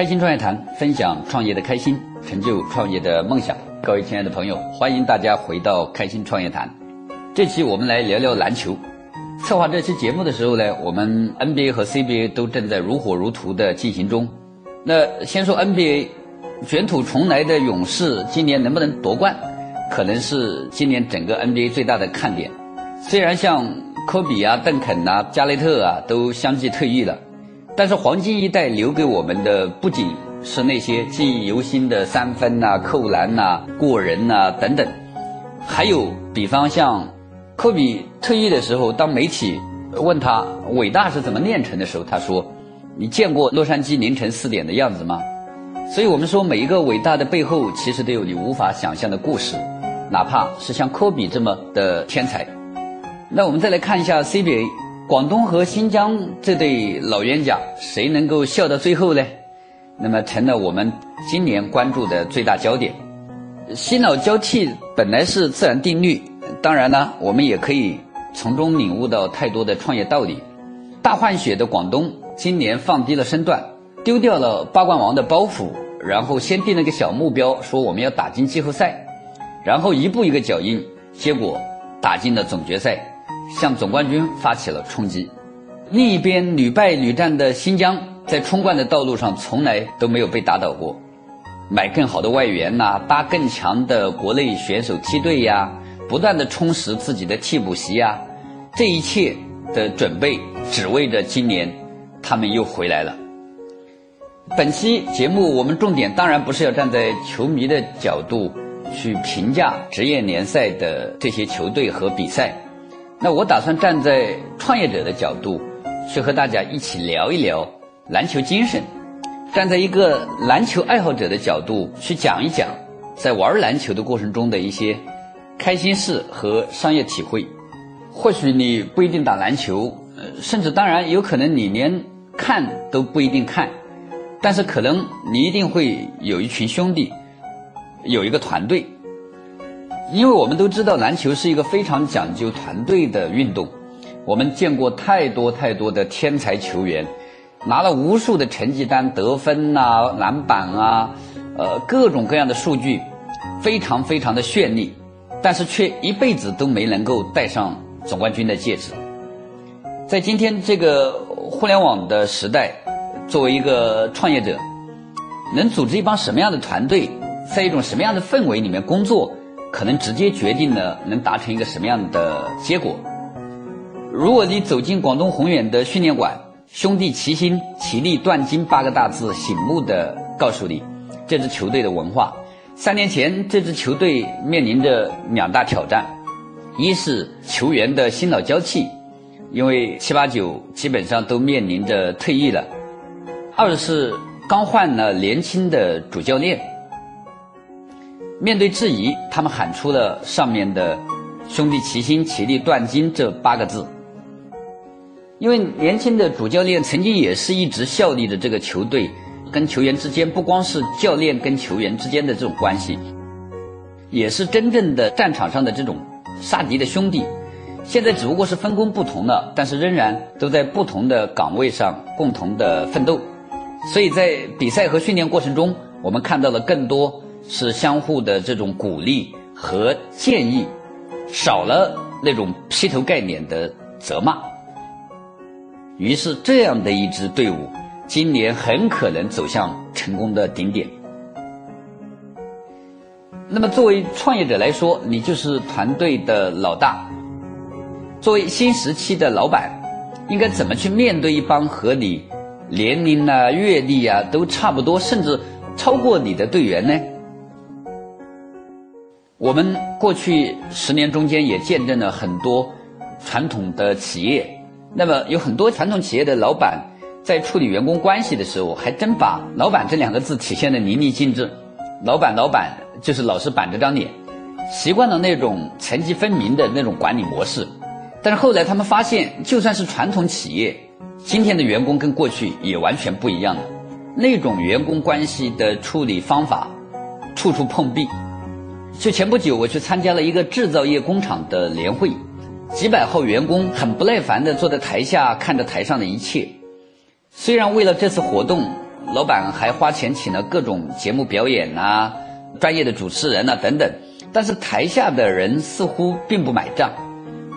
开心创业谈，分享创业的开心，成就创业的梦想。各位亲爱的朋友，欢迎大家回到开心创业谈。这期我们来聊聊篮球。策划这期节目的时候呢，我们 NBA 和 CBA 都正在如火如荼的进行中。那先说 NBA，卷土重来的勇士今年能不能夺冠，可能是今年整个 NBA 最大的看点。虽然像科比啊、邓肯呐、加内特啊都相继退役了。但是黄金一代留给我们的不仅是那些记忆犹新的三分呐、扣篮呐、过人呐等等，还有比方像科比退役的时候，当媒体问他伟大是怎么炼成的时候，他说：“你见过洛杉矶凌晨四点的样子吗？”所以我们说，每一个伟大的背后，其实都有你无法想象的故事，哪怕是像科比这么的天才。那我们再来看一下 CBA。广东和新疆这对老冤家，谁能够笑到最后呢？那么成了我们今年关注的最大焦点。新老交替本来是自然定律，当然呢，我们也可以从中领悟到太多的创业道理。大换血的广东今年放低了身段，丢掉了八冠王的包袱，然后先定了个小目标，说我们要打进季后赛，然后一步一个脚印，结果打进了总决赛。向总冠军发起了冲击。另一边屡败屡战的新疆，在冲冠的道路上从来都没有被打倒过。买更好的外援呐，搭更强的国内选手梯队呀，不断的充实自己的替补席呀，这一切的准备，只为着今年他们又回来了。本期节目我们重点当然不是要站在球迷的角度去评价职业联赛的这些球队和比赛。那我打算站在创业者的角度，去和大家一起聊一聊篮球精神；站在一个篮球爱好者的角度去讲一讲，在玩篮球的过程中的一些开心事和商业体会。或许你不一定打篮球，呃，甚至当然有可能你连看都不一定看，但是可能你一定会有一群兄弟，有一个团队。因为我们都知道，篮球是一个非常讲究团队的运动。我们见过太多太多的天才球员，拿了无数的成绩单、得分呐、篮板啊，呃，各种各样的数据，非常非常的绚丽，但是却一辈子都没能够戴上总冠军的戒指。在今天这个互联网的时代，作为一个创业者，能组织一帮什么样的团队，在一种什么样的氛围里面工作？可能直接决定了能达成一个什么样的结果。如果你走进广东宏远的训练馆，“兄弟齐心，其利断金”八个大字醒目的告诉你，这支球队的文化。三年前，这支球队面临着两大挑战：一是球员的新老交替，因为七八九基本上都面临着退役了；二是刚换了年轻的主教练。面对质疑，他们喊出了上面的“兄弟齐心，其利断金”这八个字。因为年轻的主教练曾经也是一直效力的这个球队，跟球员之间不光是教练跟球员之间的这种关系，也是真正的战场上的这种杀敌的兄弟。现在只不过是分工不同了，但是仍然都在不同的岗位上共同的奋斗。所以在比赛和训练过程中，我们看到了更多。是相互的这种鼓励和建议，少了那种劈头盖脸的责骂。于是，这样的一支队伍，今年很可能走向成功的顶点。那么，作为创业者来说，你就是团队的老大。作为新时期的老板，应该怎么去面对一帮和你年龄啊、阅历啊都差不多，甚至超过你的队员呢？我们过去十年中间也见证了很多传统的企业，那么有很多传统企业的老板在处理员工关系的时候，还真把“老板”这两个字体现的淋漓尽致。老板，老板就是老是板着张脸，习惯了那种层级分明的那种管理模式。但是后来他们发现，就算是传统企业，今天的员工跟过去也完全不一样了。那种员工关系的处理方法，处处碰壁。就前不久，我去参加了一个制造业工厂的年会，几百号员工很不耐烦地坐在台下看着台上的一切。虽然为了这次活动老板还花钱请了各种节目表演呐、专业的主持人呐等等，但是台下的人似乎并不买账，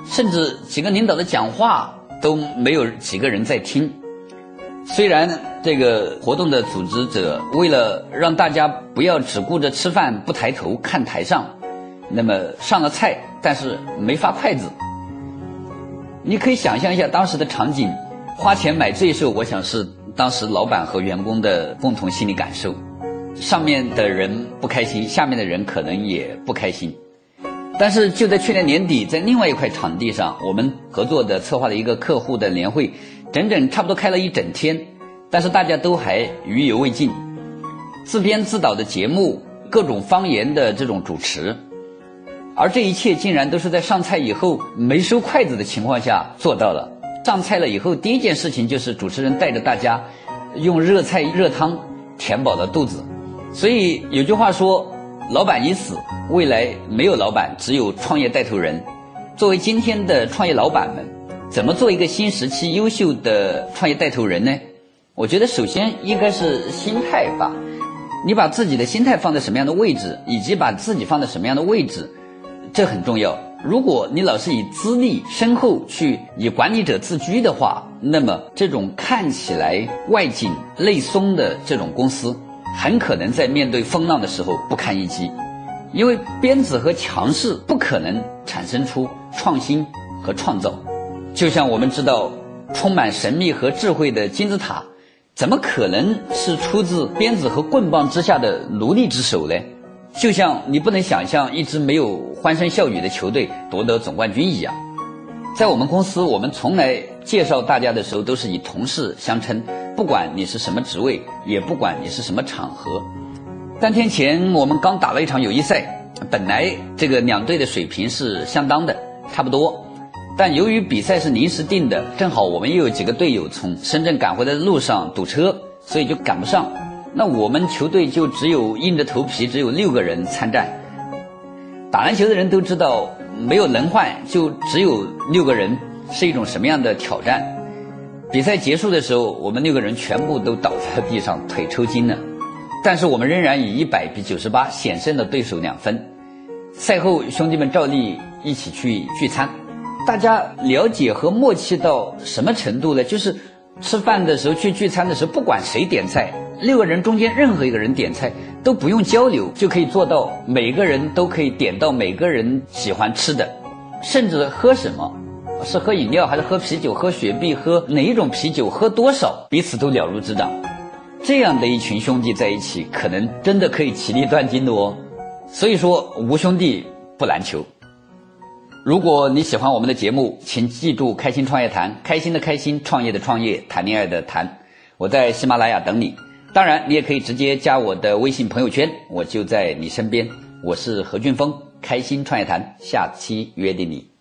甚至几个领导的讲话都没有几个人在听。虽然这个活动的组织者为了让大家不要只顾着吃饭不抬头看台上，那么上了菜，但是没发筷子。你可以想象一下当时的场景，花钱买罪受，我想是当时老板和员工的共同心理感受。上面的人不开心，下面的人可能也不开心。但是就在去年年底，在另外一块场地上，我们合作的策划了一个客户的年会，整整差不多开了一整天，但是大家都还余犹未尽。自编自导的节目，各种方言的这种主持。而这一切竟然都是在上菜以后没收筷子的情况下做到了。上菜了以后，第一件事情就是主持人带着大家用热菜热汤填饱了肚子。所以有句话说：“老板已死，未来没有老板，只有创业带头人。”作为今天的创业老板们，怎么做一个新时期优秀的创业带头人呢？我觉得首先应该是心态吧。你把自己的心态放在什么样的位置，以及把自己放在什么样的位置。这很重要。如果你老是以资历深厚去以管理者自居的话，那么这种看起来外紧内松的这种公司，很可能在面对风浪的时候不堪一击。因为鞭子和强势不可能产生出创新和创造。就像我们知道，充满神秘和智慧的金字塔，怎么可能是出自鞭子和棍棒之下的奴隶之手呢？就像你不能想象一支没有欢声笑语的球队夺得总冠军一样，在我们公司，我们从来介绍大家的时候都是以同事相称，不管你是什么职位，也不管你是什么场合。三天前我们刚打了一场友谊赛，本来这个两队的水平是相当的，差不多，但由于比赛是临时定的，正好我们又有几个队友从深圳赶回来的路上堵车，所以就赶不上。那我们球队就只有硬着头皮，只有六个人参战。打篮球的人都知道，没有轮换就只有六个人是一种什么样的挑战。比赛结束的时候，我们六个人全部都倒在了地上，腿抽筋了。但是我们仍然以一百比九十八险胜了对手两分。赛后，兄弟们照例一起去聚餐，大家了解和默契到什么程度呢？就是吃饭的时候去聚餐的时候，不管谁点菜。六个人中间任何一个人点菜都不用交流，就可以做到每个人都可以点到每个人喜欢吃的，甚至喝什么，是喝饮料还是喝啤酒、喝雪碧、喝哪一种啤酒、喝多少，彼此都了如指掌。这样的一群兄弟在一起，可能真的可以其利断金的哦。所以说，无兄弟不篮球。如果你喜欢我们的节目，请记住“开心创业谈”，开心的开心，创业的创业，谈恋爱的谈。我在喜马拉雅等你。当然，你也可以直接加我的微信朋友圈，我就在你身边。我是何俊峰，开心创业谈，下期约定你。